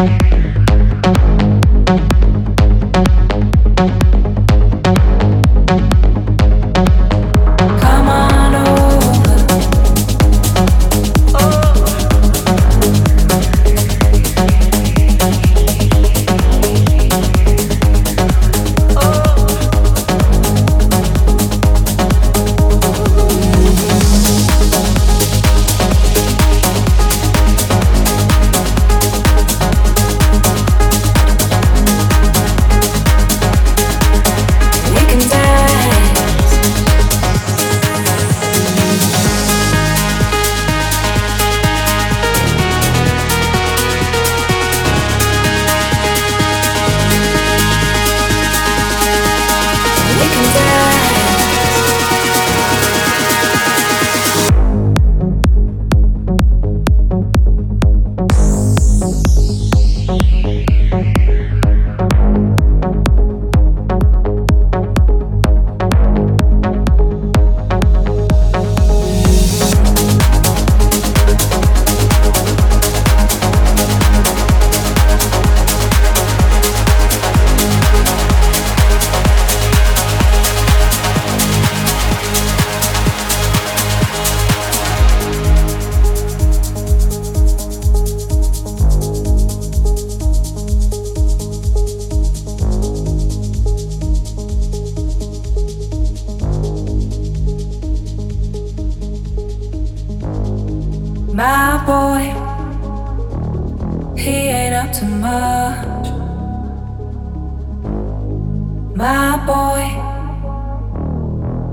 Come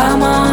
Come on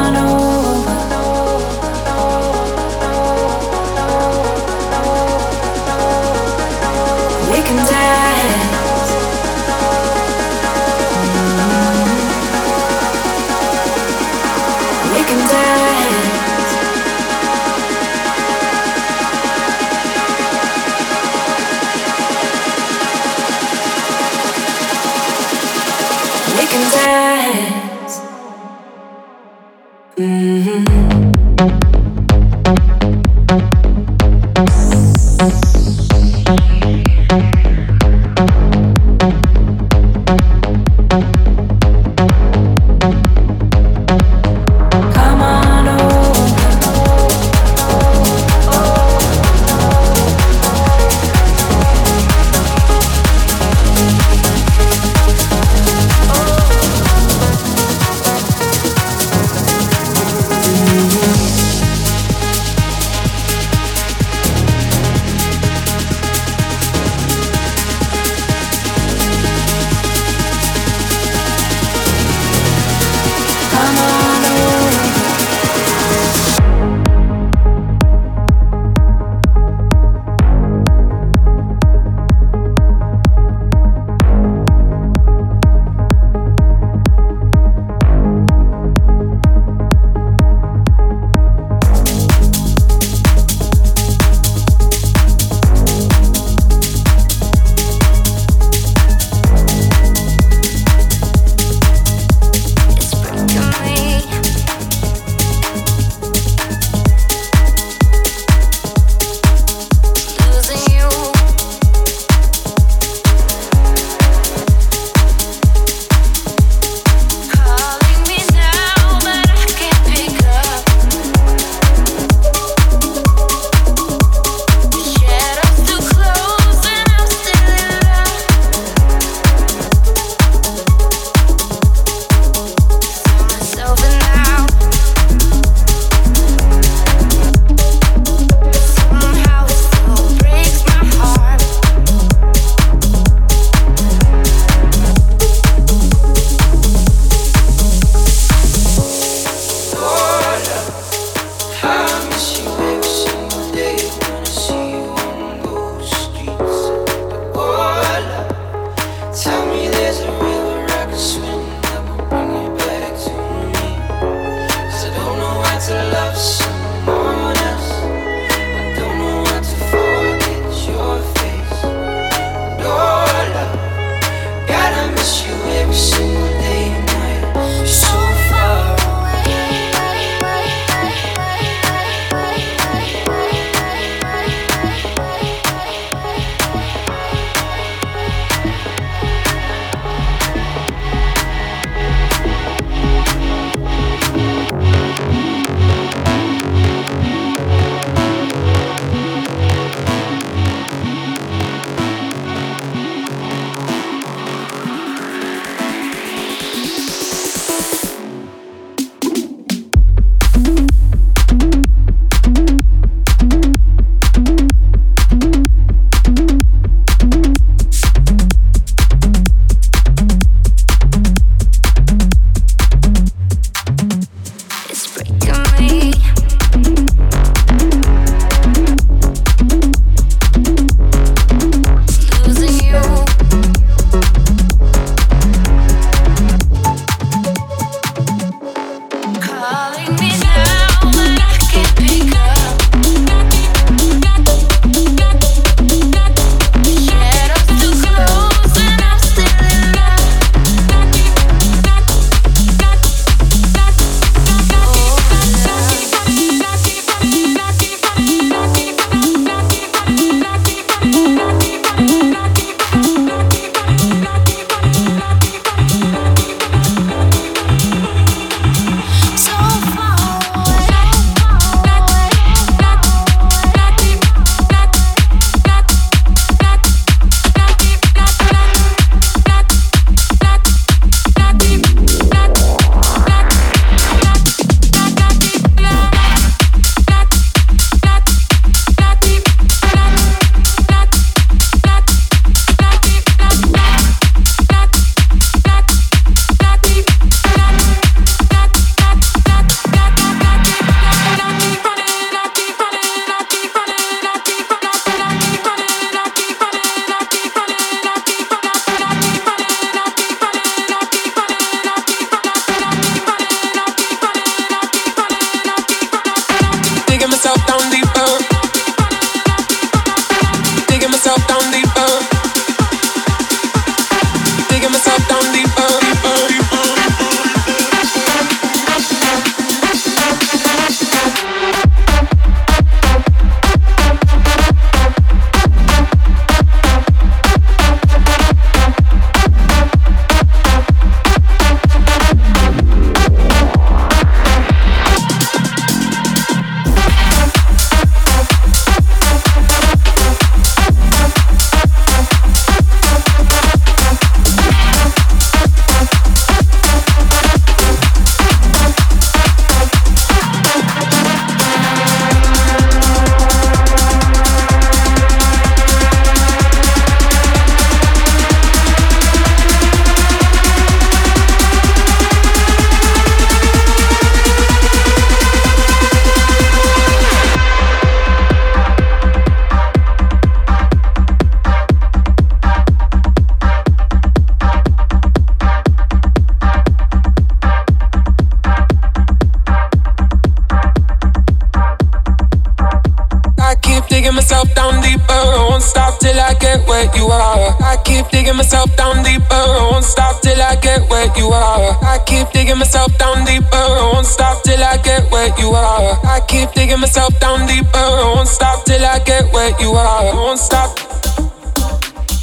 deeper. I won't stop till I get where you are. I won't stop.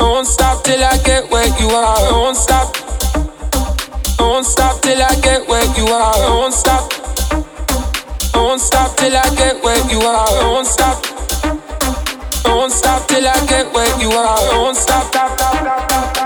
I won't stop till I get where you are. I won't stop. I won't stop till I get where you are. I won't stop. I won't stop till I get where you are. I won't stop. I won't stop till I get where you are. I won't stop. stop, stop, stop, stop.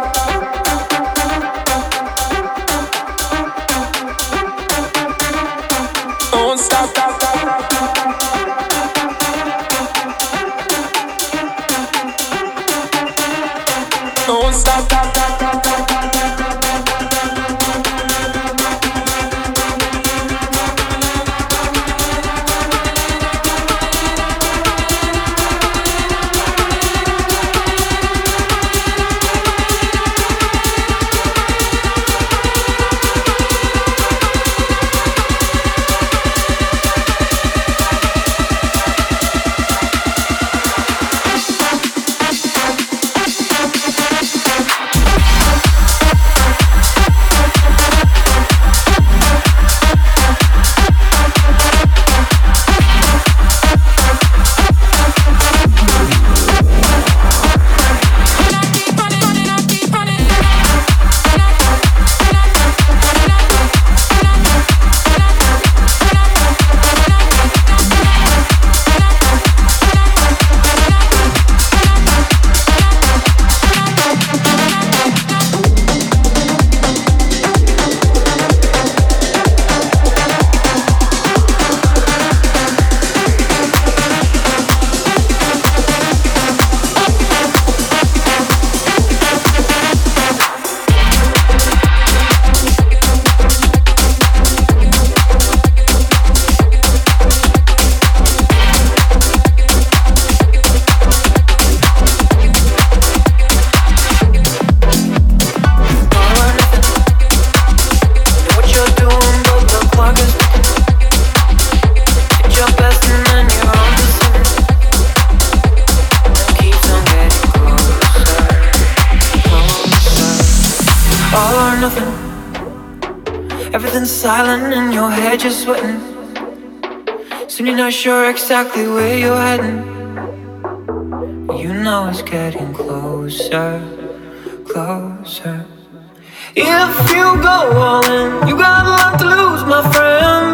Not sure exactly where you're heading. You know it's getting closer, closer. If you go all in, you got a lot to lose, my friend.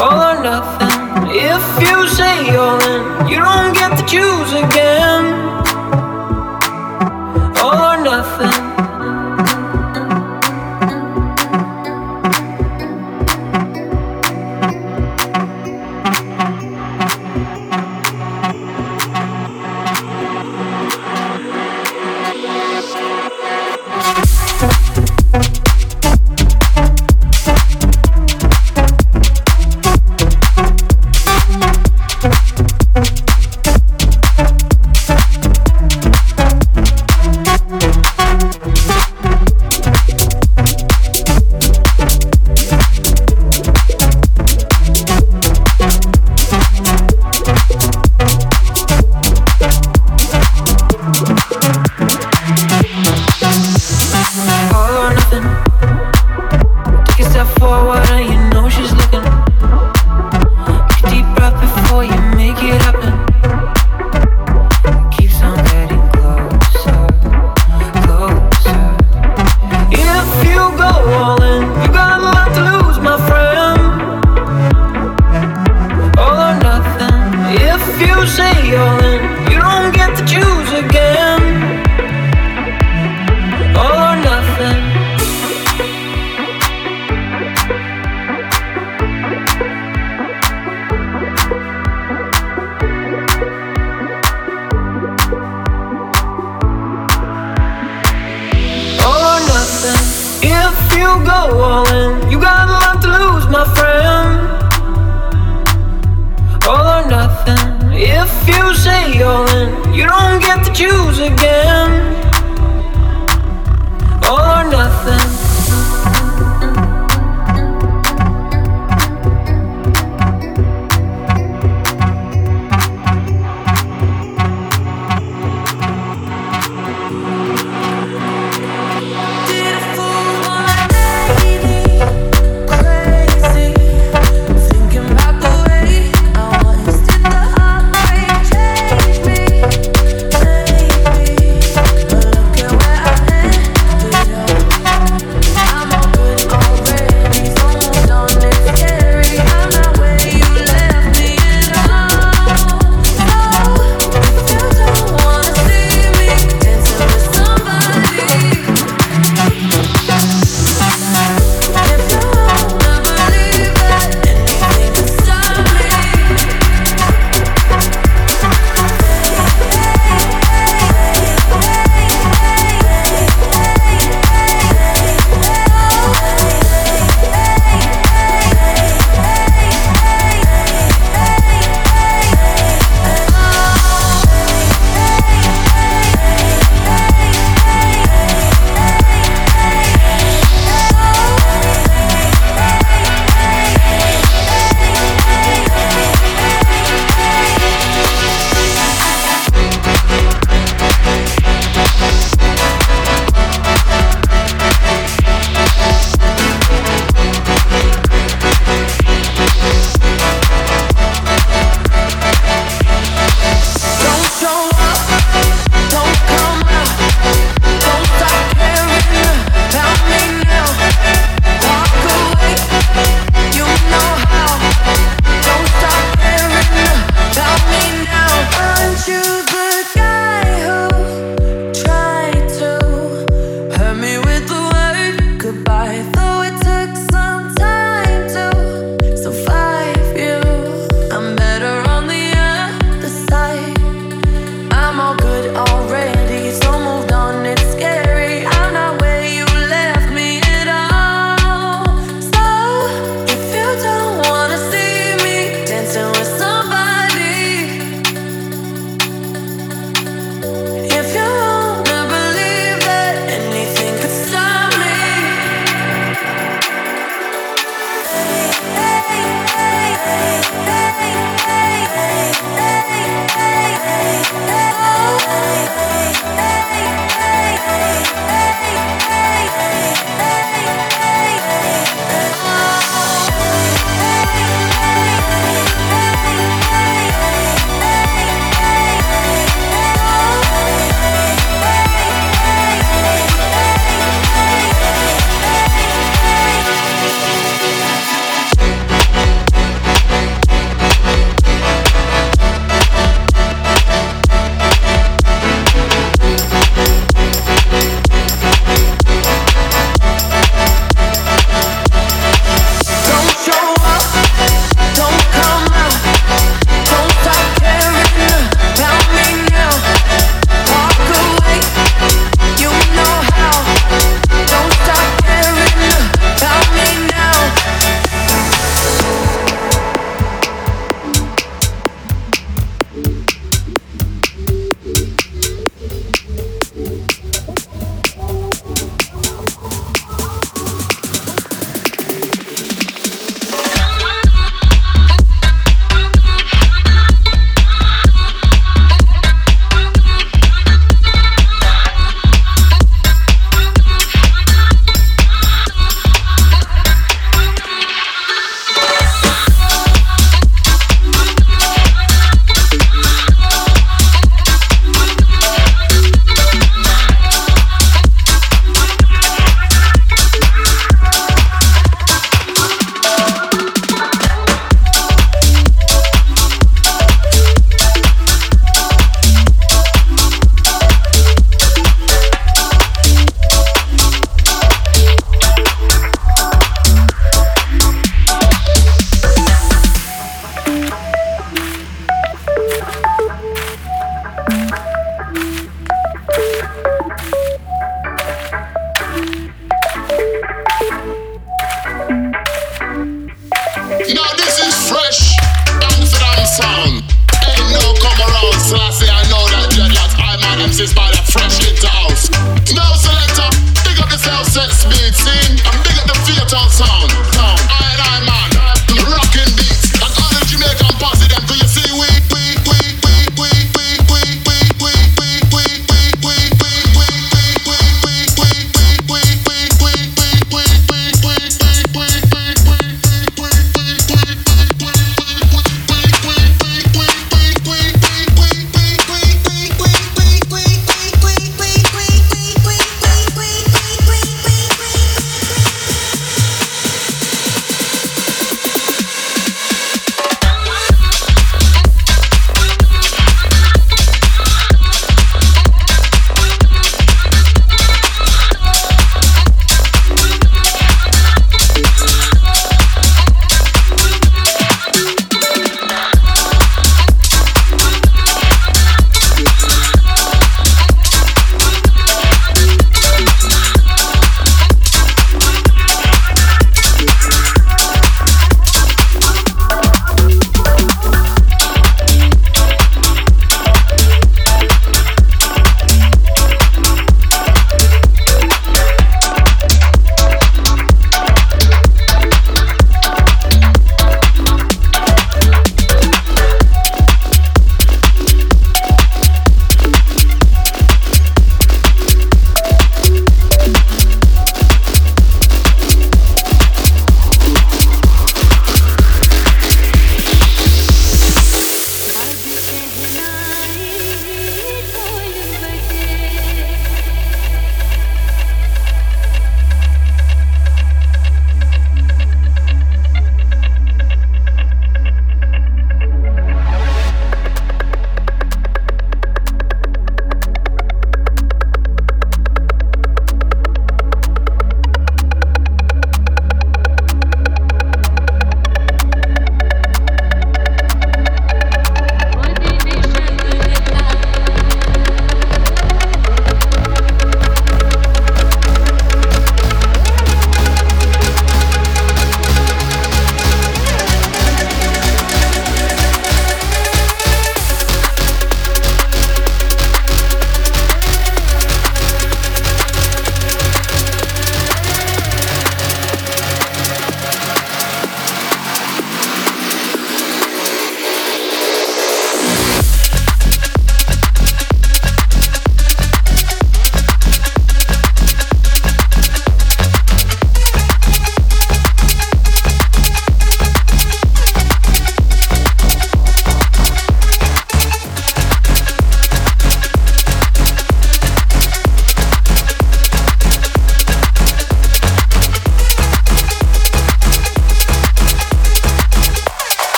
All or nothing. If you say all in, you don't get to choose again. forward and you know she's looking